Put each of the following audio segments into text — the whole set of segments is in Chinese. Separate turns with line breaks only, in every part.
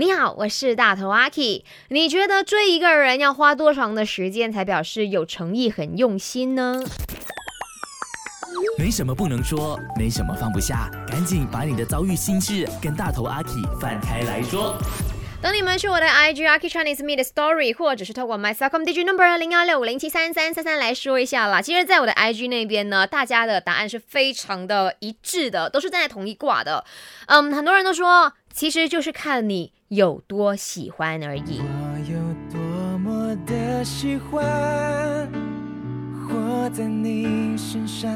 你好，我是大头阿 K。你觉得追一个人要花多长的时间才表示有诚意、很用心呢？
没什么不能说，没什么放不下，赶紧把你的遭遇心事跟大头阿 K 放开来说。
等你们去我的 IG a r k i Chinese Me 的 Story，或者是透过 My s a c o m Digi Number 零幺六五零七三三三三来说一下啦。其实，在我的 IG 那边呢，大家的答案是非常的一致的，都是站在同一卦的。嗯，很多人都说，其实就是看你有多喜欢而已。
我有多么的喜欢活在你身上。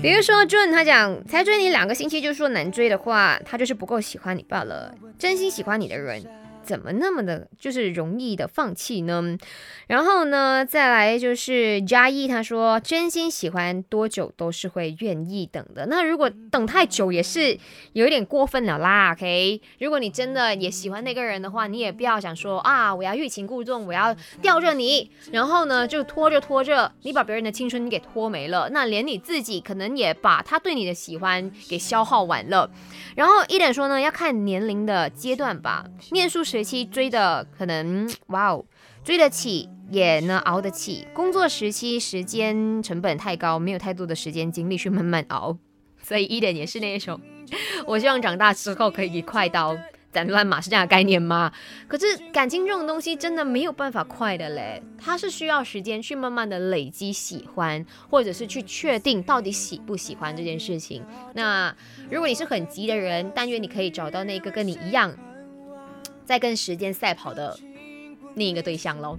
比如说 June 他讲，才追你两个星期就说难追的话，他就是不够喜欢你罢了。真心喜欢你的人。怎么那么的，就是容易的放弃呢？然后呢，再来就是嘉义，他说真心喜欢多久都是会愿意等的。那如果等太久也是有一点过分了啦。OK，如果你真的也喜欢那个人的话，你也不要想说啊，我要欲擒故纵，我要吊着你，然后呢就拖着拖着，你把别人的青春给拖没了，那连你自己可能也把他对你的喜欢给消耗完了。然后一点说呢，要看年龄的阶段吧，念书时。学期追的可能哇哦，追得起也能熬得起。工作时期时间成本太高，没有太多的时间精力去慢慢熬，所以一点也是那一种。我希望长大之后可以快刀斩乱麻，是这样的概念吗？可是感情这种东西真的没有办法快的嘞，它是需要时间去慢慢的累积喜欢，或者是去确定到底喜不喜欢这件事情。那如果你是很急的人，但愿你可以找到那个跟你一样。在跟时间赛跑的另一个对象喽。